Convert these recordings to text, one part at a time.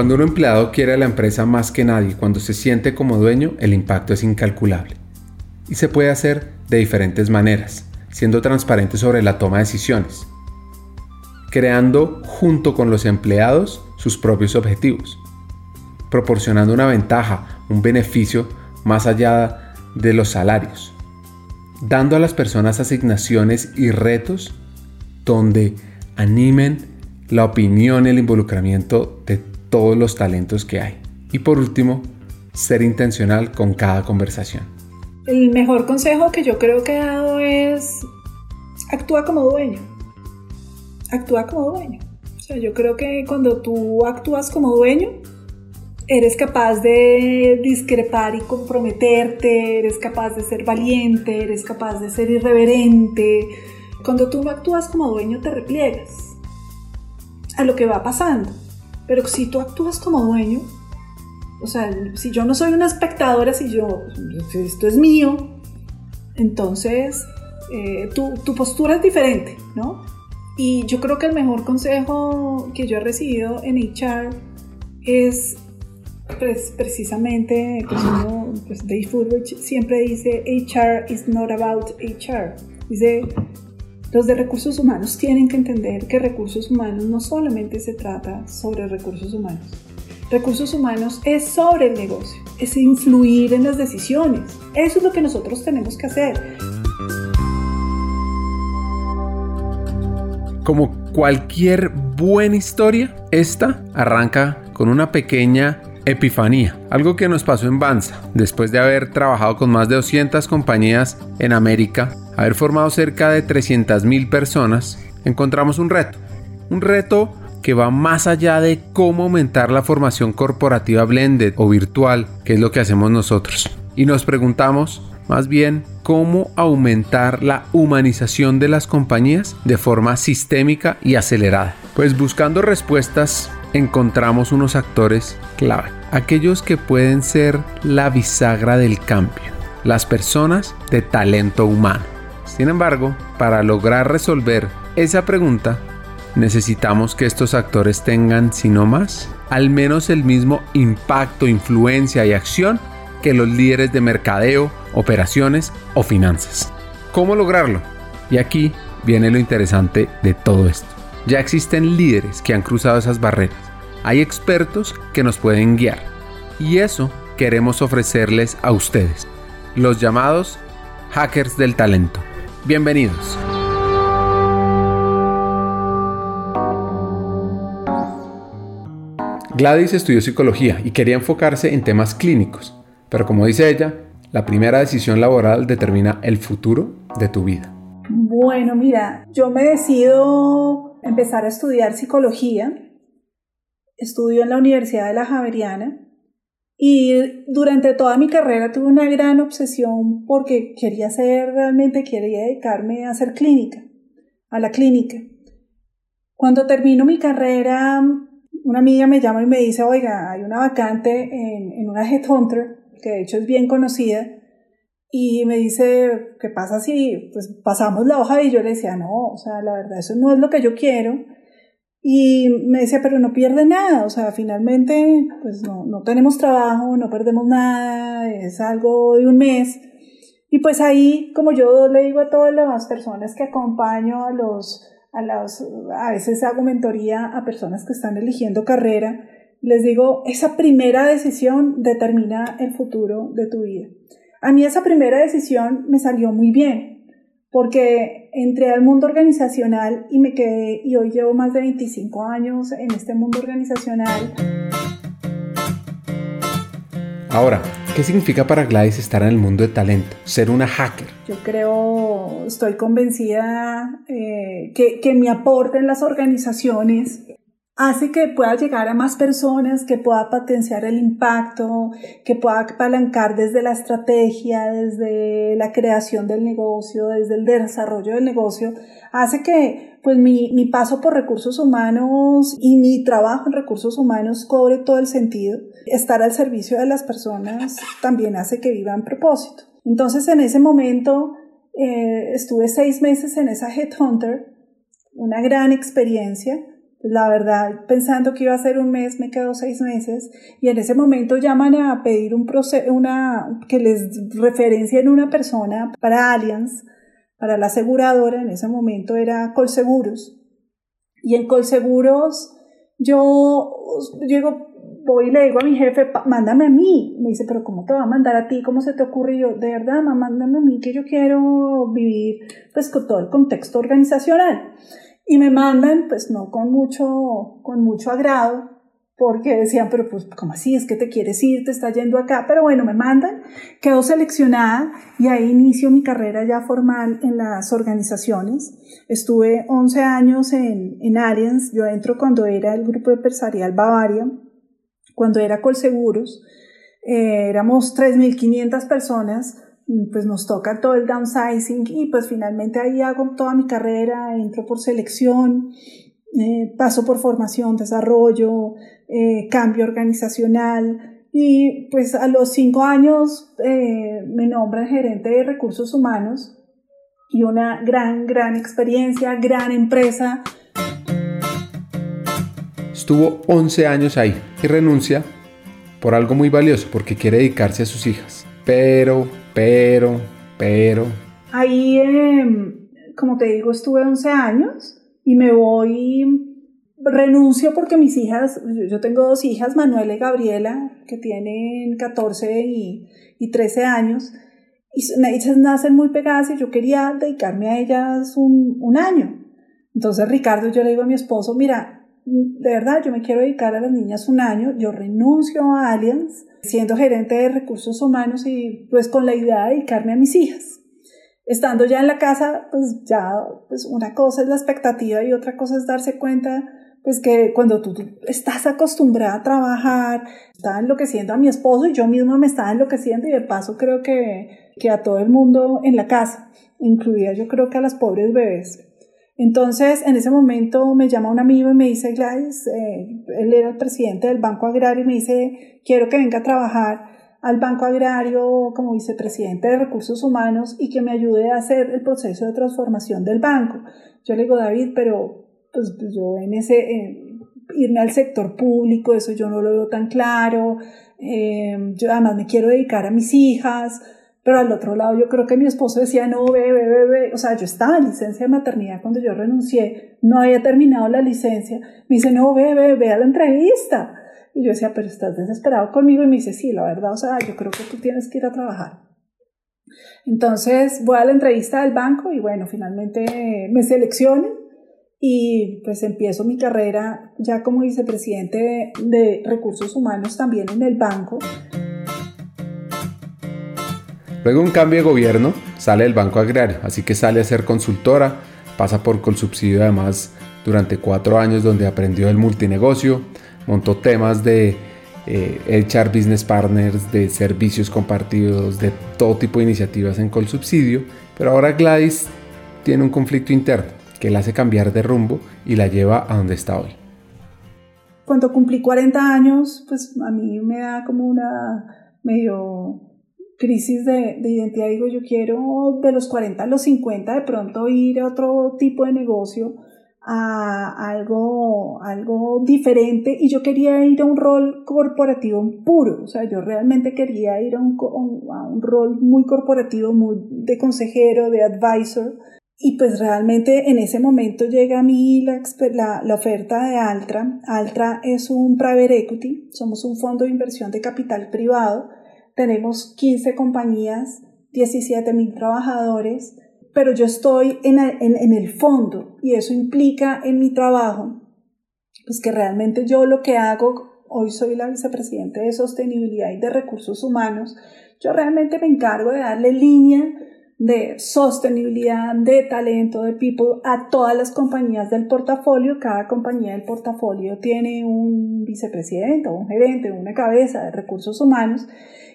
Cuando un empleado quiere a la empresa más que nadie, cuando se siente como dueño, el impacto es incalculable. Y se puede hacer de diferentes maneras, siendo transparente sobre la toma de decisiones, creando junto con los empleados sus propios objetivos, proporcionando una ventaja, un beneficio más allá de los salarios, dando a las personas asignaciones y retos donde animen la opinión y el involucramiento de todos los talentos que hay. Y por último, ser intencional con cada conversación. El mejor consejo que yo creo que he dado es actúa como dueño. Actúa como dueño. O sea, yo creo que cuando tú actúas como dueño, eres capaz de discrepar y comprometerte, eres capaz de ser valiente, eres capaz de ser irreverente. Cuando tú actúas como dueño te repliegas a lo que va pasando. Pero si tú actúas como dueño, o sea, si yo no soy una espectadora, si yo, esto es mío, entonces eh, tu, tu postura es diferente, ¿no? Y yo creo que el mejor consejo que yo he recibido en HR es pues, precisamente, pues pues Dave Fulrich siempre dice, HR is not about HR. Dice, los de recursos humanos tienen que entender que recursos humanos no solamente se trata sobre recursos humanos. Recursos humanos es sobre el negocio, es influir en las decisiones. Eso es lo que nosotros tenemos que hacer. Como cualquier buena historia, esta arranca con una pequeña epifanía, algo que nos pasó en Banza, después de haber trabajado con más de 200 compañías en América, haber formado cerca de 300.000 personas, encontramos un reto, un reto que va más allá de cómo aumentar la formación corporativa blended o virtual, que es lo que hacemos nosotros. Y nos preguntamos, más bien, cómo aumentar la humanización de las compañías de forma sistémica y acelerada. Pues buscando respuestas encontramos unos actores clave, aquellos que pueden ser la bisagra del cambio, las personas de talento humano. Sin embargo, para lograr resolver esa pregunta, necesitamos que estos actores tengan, si no más, al menos el mismo impacto, influencia y acción que los líderes de mercadeo, operaciones o finanzas. ¿Cómo lograrlo? Y aquí viene lo interesante de todo esto. Ya existen líderes que han cruzado esas barreras. Hay expertos que nos pueden guiar. Y eso queremos ofrecerles a ustedes, los llamados hackers del talento. Bienvenidos. Gladys estudió psicología y quería enfocarse en temas clínicos, pero como dice ella, la primera decisión laboral determina el futuro de tu vida. Bueno, mira, yo me decido empezar a estudiar psicología. Estudio en la Universidad de la Javeriana y durante toda mi carrera tuve una gran obsesión porque quería hacer, realmente quería dedicarme a hacer clínica, a la clínica. Cuando termino mi carrera, una amiga me llama y me dice, oiga, hay una vacante en, en una Headhunter, que de hecho es bien conocida, y me dice, ¿qué pasa si pues, pasamos la hoja? Y yo le decía, no, o sea, la verdad, eso no es lo que yo quiero. Y me decía, pero no pierde nada, o sea, finalmente, pues no, no tenemos trabajo, no perdemos nada, es algo de un mes. Y pues ahí, como yo le digo a todas las personas que acompaño a los, a las, a veces hago mentoría a personas que están eligiendo carrera, les digo, esa primera decisión determina el futuro de tu vida. A mí esa primera decisión me salió muy bien, porque entré al mundo organizacional y me quedé, y hoy llevo más de 25 años en este mundo organizacional. Ahora, ¿qué significa para Gladys estar en el mundo de talento, ser una hacker? Yo creo, estoy convencida eh, que, que mi aporte en las organizaciones hace que pueda llegar a más personas, que pueda potenciar el impacto, que pueda apalancar desde la estrategia, desde la creación del negocio, desde el desarrollo del negocio, hace que pues mi, mi paso por recursos humanos y mi trabajo en recursos humanos cobre todo el sentido. Estar al servicio de las personas también hace que vivan propósito. Entonces en ese momento eh, estuve seis meses en esa Headhunter, una gran experiencia La verdad, pensando que iba a ser un mes, me quedó seis meses y en ese momento llaman a pedir un proceso, una, que les referencien una persona para Allianz, para la aseguradora, en ese momento era Colseguros. Y en Colseguros yo llego, voy y le digo a mi jefe, mándame a mí. Me dice, pero ¿cómo te va a mandar a ti? ¿Cómo se te ocurre? Y yo, de verdad, mándame a mí que yo quiero vivir pues con todo el contexto organizacional. Y me mandan, pues no con mucho, con mucho agrado, porque decían, pero pues, ¿cómo así? Es que te quieres ir, te está yendo acá. Pero bueno, me mandan, quedo seleccionada y ahí inicio mi carrera ya formal en las organizaciones. Estuve 11 años en, en Allianz, yo entro cuando era el grupo empresarial Bavaria, cuando era Colseguros, eh, éramos 3.500 personas, pues nos toca todo el downsizing y pues finalmente ahí hago toda mi carrera, entro por selección, eh, paso por formación, desarrollo, eh, cambio organizacional y pues a los cinco años eh, me nombran gerente de recursos humanos y una gran, gran experiencia, gran empresa. Estuvo 11 años ahí y renuncia por algo muy valioso, porque quiere dedicarse a sus hijas. Pero pero, pero... Ahí, em, como te digo, estuve 11 años y me voy, renuncio porque mis hijas, yo tengo dos hijas, Manuela y Gabriela, que tienen 14 y, y 13 años, y ellas nacen muy pegadas y yo quería dedicarme a ellas un, un año. Entonces, Ricardo, yo le digo a mi esposo, mira, de verdad, yo me quiero dedicar a las niñas un año, yo renuncio a Allianz, siendo gerente de recursos humanos y pues con la idea de dedicarme a mis hijas. Estando ya en la casa, pues ya, pues una cosa es la expectativa y otra cosa es darse cuenta, pues que cuando tú estás acostumbrada a trabajar, estaba enloqueciendo a mi esposo y yo misma me estaba enloqueciendo y de paso creo que, que a todo el mundo en la casa, incluida yo creo que a las pobres bebés. Entonces, en ese momento me llama un amigo y me dice, Gladys, eh, él era el presidente del Banco Agrario y me dice, quiero que venga a trabajar al Banco Agrario como vicepresidente de Recursos Humanos y que me ayude a hacer el proceso de transformación del banco. Yo le digo, David, pero pues, yo en ese, irme al sector público, eso yo no lo veo tan claro, eh, yo además me quiero dedicar a mis hijas, pero al otro lado yo creo que mi esposo decía, no, ve, ve, O sea, yo estaba en licencia de maternidad cuando yo renuncié, no había terminado la licencia. Me dice, no, ve, ve a la entrevista. Y yo decía, pero estás desesperado conmigo. Y me dice, sí, la verdad, o sea, yo creo que tú tienes que ir a trabajar. Entonces voy a la entrevista del banco y bueno, finalmente me seleccionan y pues empiezo mi carrera ya como vicepresidente de, de recursos humanos también en el banco. Luego un cambio de gobierno, sale del Banco Agrario, así que sale a ser consultora, pasa por Colsubsidio además durante cuatro años donde aprendió el multinegocio, montó temas de eh, HR Business Partners, de servicios compartidos, de todo tipo de iniciativas en Colsubsidio, pero ahora Gladys tiene un conflicto interno que la hace cambiar de rumbo y la lleva a donde está hoy. Cuando cumplí 40 años, pues a mí me da como una medio crisis de, identidad, digo, yo quiero de los 40 a los 50 de pronto ir a otro tipo de negocio, a algo, algo diferente y yo quería ir a un rol corporativo puro, o sea, yo realmente quería ir a un, a un rol muy corporativo, muy de consejero, de advisor. Y pues realmente en ese momento llega a mí la, la, la oferta de Altra. Altra es un private equity, somos un fondo de inversión de capital privado tenemos 15 compañías, 17 mil trabajadores, pero yo estoy en, en, el fondo y eso implica en mi trabajo, pues que realmente yo lo que hago, hoy soy la vicepresidente de sostenibilidad y de recursos humanos, yo realmente me encargo de darle línea de sostenibilidad, de talento, de people a todas las compañías del portafolio. Cada compañía del portafolio tiene un vicepresidente un gerente, una cabeza de recursos humanos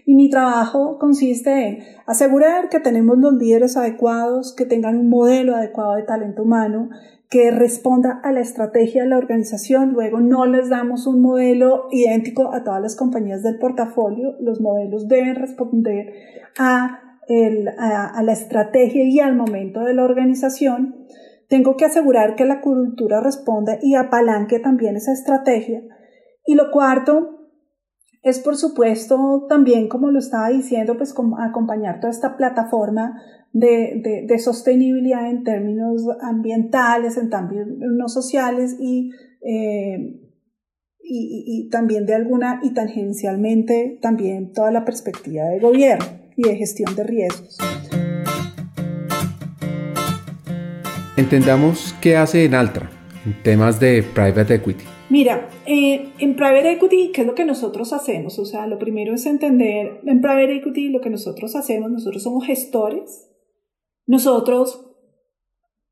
y mi trabajo consiste en asegurar que tenemos los líderes adecuados, que tengan un modelo adecuado de talento humano, que responda a la estrategia de la organización. Luego no les damos un modelo idéntico a todas las compañías del portafolio. Los modelos deben responder a, a, la estrategia y al momento de la organización. tengo que asegurar que la cultura responda y apalanque también esa estrategia. Y lo cuarto es, por supuesto, también, como lo estaba diciendo, pues acompañar toda esta plataforma de, sostenibilidad en términos ambientales, en términos sociales y, eh, y, y, también de alguna y tangencialmente también toda la perspectiva de gobierno y de gestión de riesgos. Entendamos qué hace en Altra en temas de private equity. Mira, eh, en private equity, ¿qué es lo que nosotros hacemos? O sea, lo primero es entender en private equity lo que nosotros hacemos. Nosotros somos gestores. Nosotros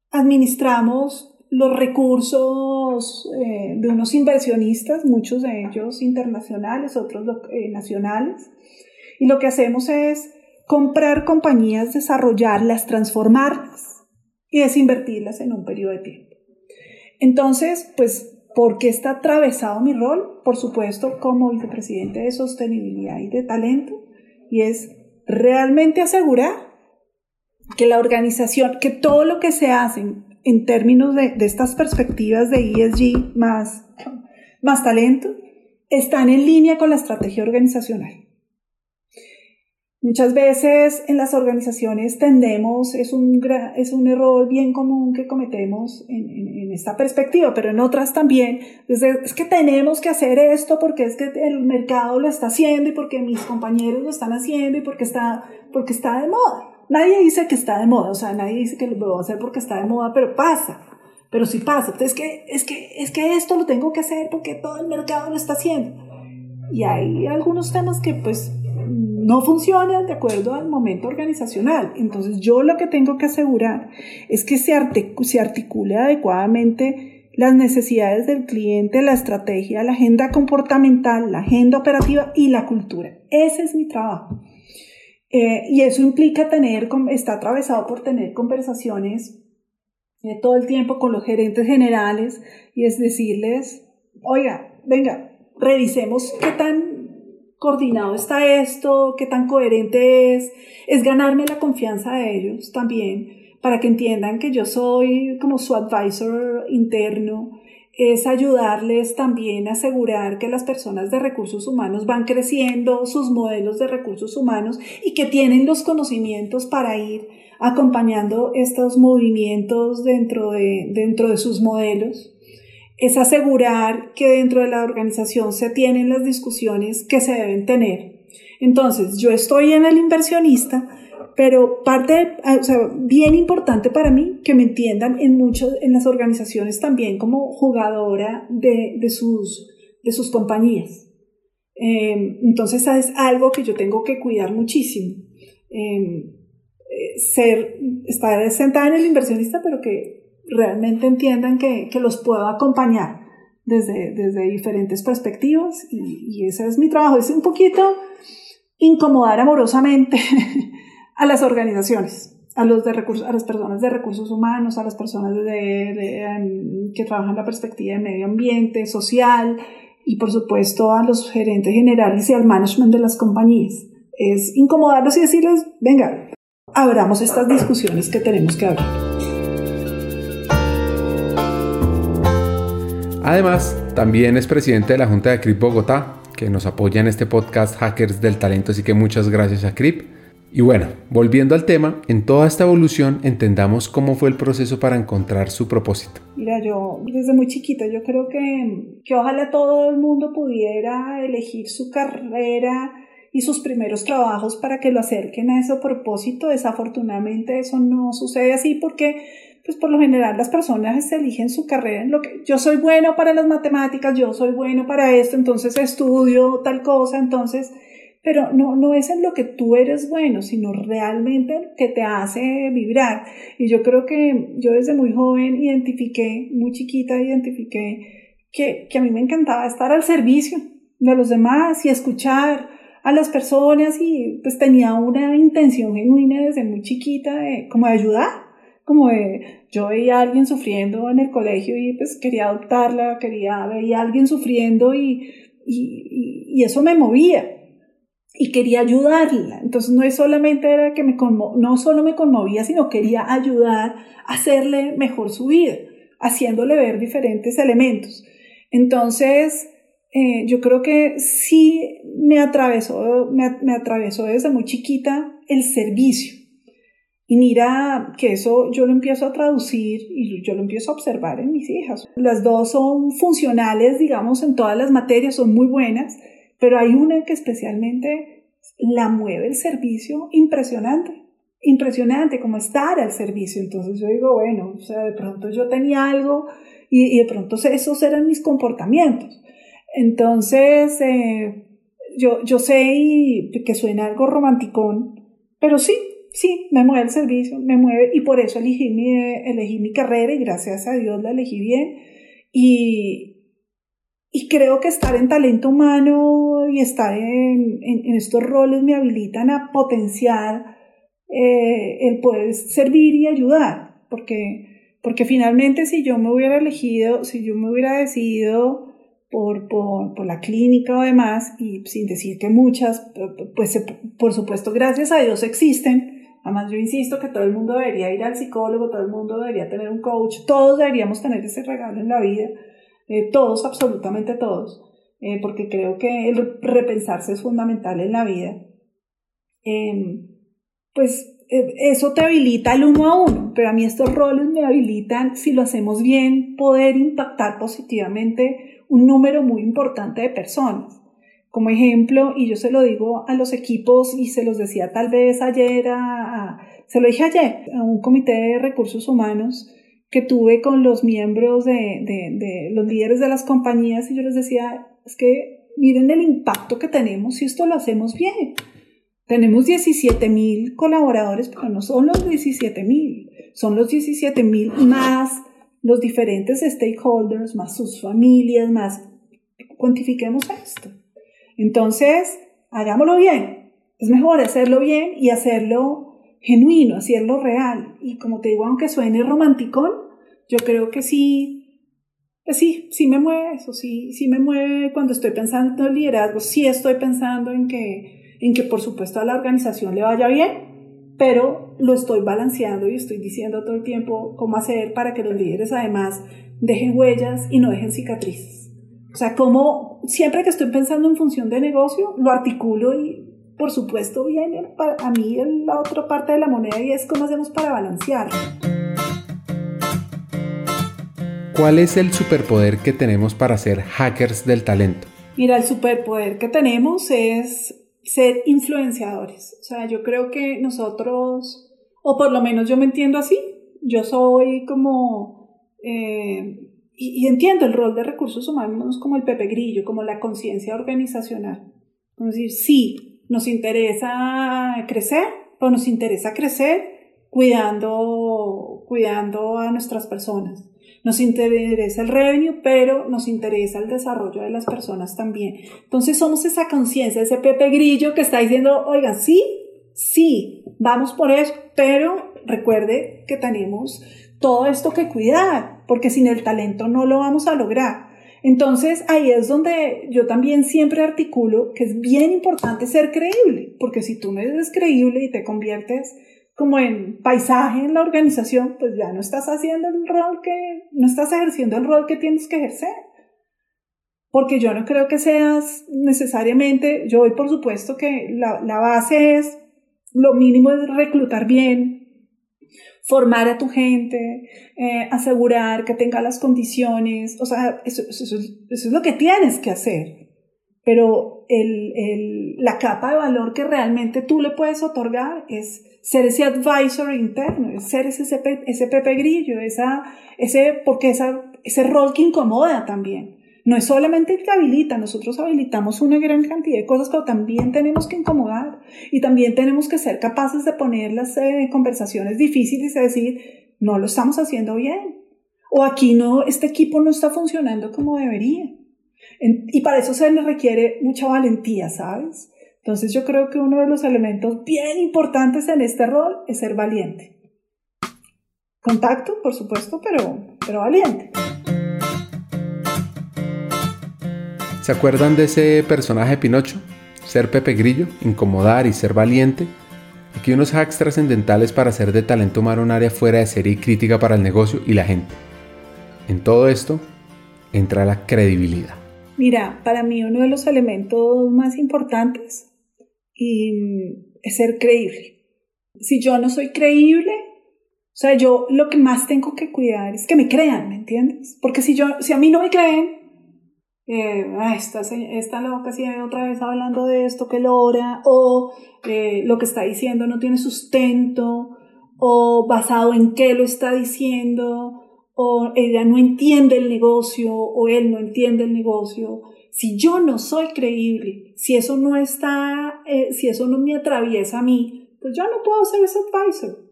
administramos los recursos eh, de unos inversionistas, muchos de ellos internacionales, otros eh, nacionales. Y lo que hacemos es comprar compañías, desarrollarlas, transformarlas y desinvertirlas en un periodo de tiempo. Entonces, pues, ¿por qué está atravesado mi rol? Por supuesto, como vicepresidente de sostenibilidad y de talento, y es realmente asegurar que la organización, que todo lo que se hace en términos de, de estas perspectivas de ESG más, más talento, están en línea con la estrategia organizacional. Muchas veces en las organizaciones tendemos, es un, es un error bien común que cometemos en, en, esta perspectiva, pero en otras también, es, es, que tenemos que hacer esto porque es que el mercado lo está haciendo y porque mis compañeros lo están haciendo y porque está, porque está de moda. Nadie dice que está de moda, o sea, nadie dice que lo voy a hacer porque está de moda, pero pasa. Pero sí pasa. Entonces, es que, es, que, es que esto lo tengo que hacer porque todo el mercado lo está haciendo. Y hay algunos temas que pues no funcionan de acuerdo al momento organizacional. Entonces yo lo que tengo que asegurar es que se, se articule adecuadamente las necesidades del cliente, la estrategia, la agenda comportamental, la agenda operativa y la cultura. Ese es mi trabajo. Eh, y eso implica tener, está atravesado por tener conversaciones eh, todo el tiempo con los gerentes generales y es decirles, oiga, venga, revisemos qué tan coordinado está esto, qué tan coherente es, es ganarme la confianza de ellos también, para que entiendan que yo soy como su advisor interno, es ayudarles también a asegurar que las personas de recursos humanos van creciendo sus modelos de recursos humanos y que tienen los conocimientos para ir acompañando estos movimientos dentro de, dentro de sus modelos es asegurar que dentro de la organización se tienen las discusiones que se deben tener. Entonces, yo estoy en el inversionista, pero parte, o sea, bien importante para mí que me entiendan en muchas, en las organizaciones también como jugadora de, de sus, de sus compañías. Em, entonces, es algo que yo tengo que cuidar muchísimo. Em, eh, ser, estar sentada en el inversionista, pero que realmente entiendan que, que los puedo acompañar desde, desde diferentes perspectivas y, ese es mi trabajo. Es un poquito incomodar amorosamente a las organizaciones, a, los de recursos, a las personas de recursos humanos, a las personas em, que trabajan la perspectiva de medio ambiente, social y por supuesto a los gerentes generales y al management de las compañías. Es incomodarlos y decirles, venga, abramos estas discusiones que tenemos que abrir. Además, también es presidente de la Junta de CRIP Bogotá, que nos apoya en este podcast Hackers del Talento, así que muchas gracias a CRIP. Y bueno, volviendo al tema, en toda esta evolución entendamos cómo fue el proceso para encontrar su propósito. Mira, yo desde muy chiquita, yo creo que, que ojalá todo el mundo pudiera elegir su carrera y sus primeros trabajos para que lo acerquen a ese propósito. Desafortunadamente eso no sucede así porque pues por lo general las personas eligen su carrera en lo que yo soy bueno para las matemáticas, yo soy bueno para esto, entonces estudio tal cosa, entonces, pero no, no es en lo que tú eres bueno, sino realmente que te hace vibrar. Y yo creo que yo desde muy joven identifiqué, muy chiquita identifiqué que, que a mí me encantaba estar al servicio de los demás y escuchar a las personas y pues tenía una intención genuina desde muy chiquita de como ayudar como de, yo veía a alguien sufriendo en el colegio y pues quería adoptarla, quería, veía a alguien sufriendo y, y, eso me movía. y quería ayudarla. Entonces no es solamente era que me no solo me conmovía, sino quería ayudar a hacerle mejor su vida, haciéndole ver diferentes elementos. Entonces, eh, yo creo que sí me atravesó, me, me atravesó desde muy chiquita el servicio. Y mira que eso yo lo empiezo a traducir y yo lo empiezo a observar en mis hijas. Las dos son funcionales, digamos, en todas las materias, son muy buenas, pero hay una que especialmente la mueve el servicio impresionante, impresionante como estar al servicio. Entonces yo digo, bueno, o sea, de pronto yo tenía algo y, de pronto esos eran mis comportamientos. Entonces, eh, yo, yo sé que suena algo romanticón, pero sí, sí, me mueve el servicio, me mueve y por eso elegí mi, elegí mi carrera y gracias a Dios la elegí bien. Y, y creo que estar en talento humano y estar en, en, estos roles me habilitan a potenciar eh, el poder servir y ayudar, porque, porque finalmente si yo me hubiera elegido, si yo me hubiera decidido por, por, por, la clínica o demás, y sin decir que muchas, pues por supuesto, gracias a Dios existen. Además, yo insisto que todo el mundo debería ir al psicólogo, todo el mundo debería tener un coach, todos deberíamos tener ese regalo en la vida, eh, todos, absolutamente todos, eh, porque creo que el repensarse es fundamental en la vida. Em, pues eh, eso te habilita el uno a uno, pero a mí estos roles me habilitan, si lo hacemos bien, poder impactar positivamente un número muy importante de personas. Como ejemplo, y yo se lo digo a los equipos y se los decía tal vez ayer, a, se lo dije ayer a un comité de recursos humanos que tuve con los miembros de, de, de los líderes de las compañías y yo les decía, es que miren el impacto que tenemos si esto lo hacemos bien. Tenemos 17 mil colaboradores, pero no son los 17 mil, son los 17 mil más los diferentes stakeholders, más sus familias, más cuantifiquemos esto. Entonces, hagámoslo bien. Es mejor hacerlo bien y hacerlo genuino, hacerlo real. Y como te digo, aunque suene romanticón, yo creo que sí, pues sí, sí me mueve eso, sí, sí me mueve cuando estoy pensando en liderazgo, sí estoy pensando en que, en que por supuesto a la organización le vaya bien, pero lo estoy balanceando y estoy diciendo todo el tiempo cómo hacer para que los líderes además dejen huellas y no dejen cicatrices. O sea, como siempre que estoy pensando en función de negocio, lo articulo y por supuesto viene a mí la otra parte de la moneda y es cómo hacemos para balancear. ¿Cuál es el superpoder que tenemos para ser hackers del talento? Mira, el superpoder que tenemos es ser influenciadores. O sea, yo creo que nosotros, o por lo menos yo me entiendo así, yo soy como, eh, y, entiendo el rol de recursos humanos como el Pepe Grillo, como la conciencia organizacional. Es decir, sí, nos interesa crecer, pero nos interesa crecer cuidando, cuidando a nuestras personas. Nos interesa el revenue, pero nos interesa el desarrollo de las personas también. Entonces somos esa conciencia, ese Pepe Grillo que está diciendo, oigan, sí, sí, vamos por eso, pero recuerde que tenemos todo esto que cuidar, porque sin el talento no lo vamos a lograr. Entonces ahí es donde yo también siempre articulo que es bien importante ser creíble, porque si tú no eres creíble y te conviertes como en paisaje en la organización, pues ya no estás haciendo el rol que, no estás ejerciendo el rol que tienes que ejercer. Porque yo no creo que seas necesariamente, yo hoy por supuesto que la, la base es, lo mínimo es reclutar bien, formar a tu gente, eh, asegurar que tenga las condiciones, o sea, eso, eso, eso, es lo que tienes que hacer. Pero el, el, la capa de valor que realmente tú le puedes otorgar es ser ese advisor interno, ser ese, ese, pepe grillo, esa, ese, porque esa, ese rol que incomoda también. No es solamente el que habilita, nosotros habilitamos una gran cantidad de cosas, pero también tenemos que incomodar y también tenemos que ser capaces de poner las eh, conversaciones difíciles y decir, no lo estamos haciendo bien. O aquí no, este equipo no está funcionando como debería. y para eso se le requiere mucha valentía, ¿sabes? Entonces yo creo que uno de los elementos bien importantes en este rol es ser valiente. Contacto, por supuesto, pero, pero valiente. ¿Se acuerdan de ese personaje Pinocho? ser Pepe Grillo, incomodar y ser valiente. Aquí unos hacks trascendentales para hacer de talento humano un área fuera de serie y crítica para el negocio y la gente. En todo esto entra la credibilidad. Mira, para mí uno de los elementos más importantes es ser creíble. Si yo no soy creíble, o sea, yo lo que más tengo que cuidar es que me crean, ¿me entiendes? Porque si yo, si a mí no me creen, eh, esta, esta loca sigue otra vez hablando de esto que logra, o eh, lo que está diciendo no tiene sustento, o basado en qué lo está diciendo, o ella no entiende el negocio, o él no entiende el negocio. Si yo no soy creíble, si eso no está, eh, si eso no me atraviesa a mí, pues yo no puedo ser ese advisor.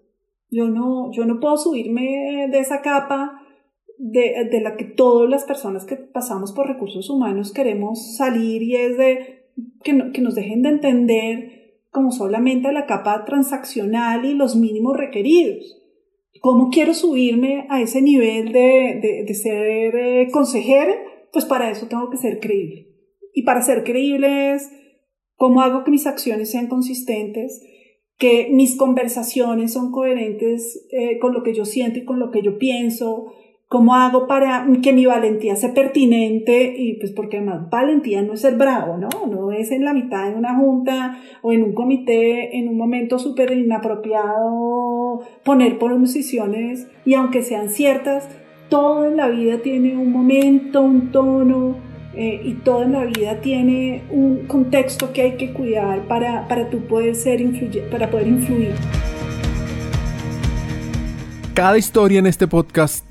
Yo no, yo no puedo subirme de esa capa de, de, la que todas las personas que pasamos por recursos humanos queremos salir y es de que, que nos dejen de entender como solamente la capa transaccional y los mínimos requeridos. ¿Cómo quiero subirme a ese nivel de, de, de ser eh, consejera? Pues para eso tengo que ser creíble. Y para ser creíble es cómo hago que mis acciones sean consistentes, que mis conversaciones son coherentes eh, con lo que yo siento y con lo que yo pienso, cómo hago para que mi valentía sea pertinente y pues porque además valentía no es ser bravo, ¿no? No es en la mitad de una junta o en un comité en un momento súper inapropiado poner posiciones y aunque sean ciertas, todo en la vida tiene un momento, un tono, eh, y toda la vida tiene un contexto que hay que cuidar para, para tú poder ser para poder influir. Cada historia en este podcast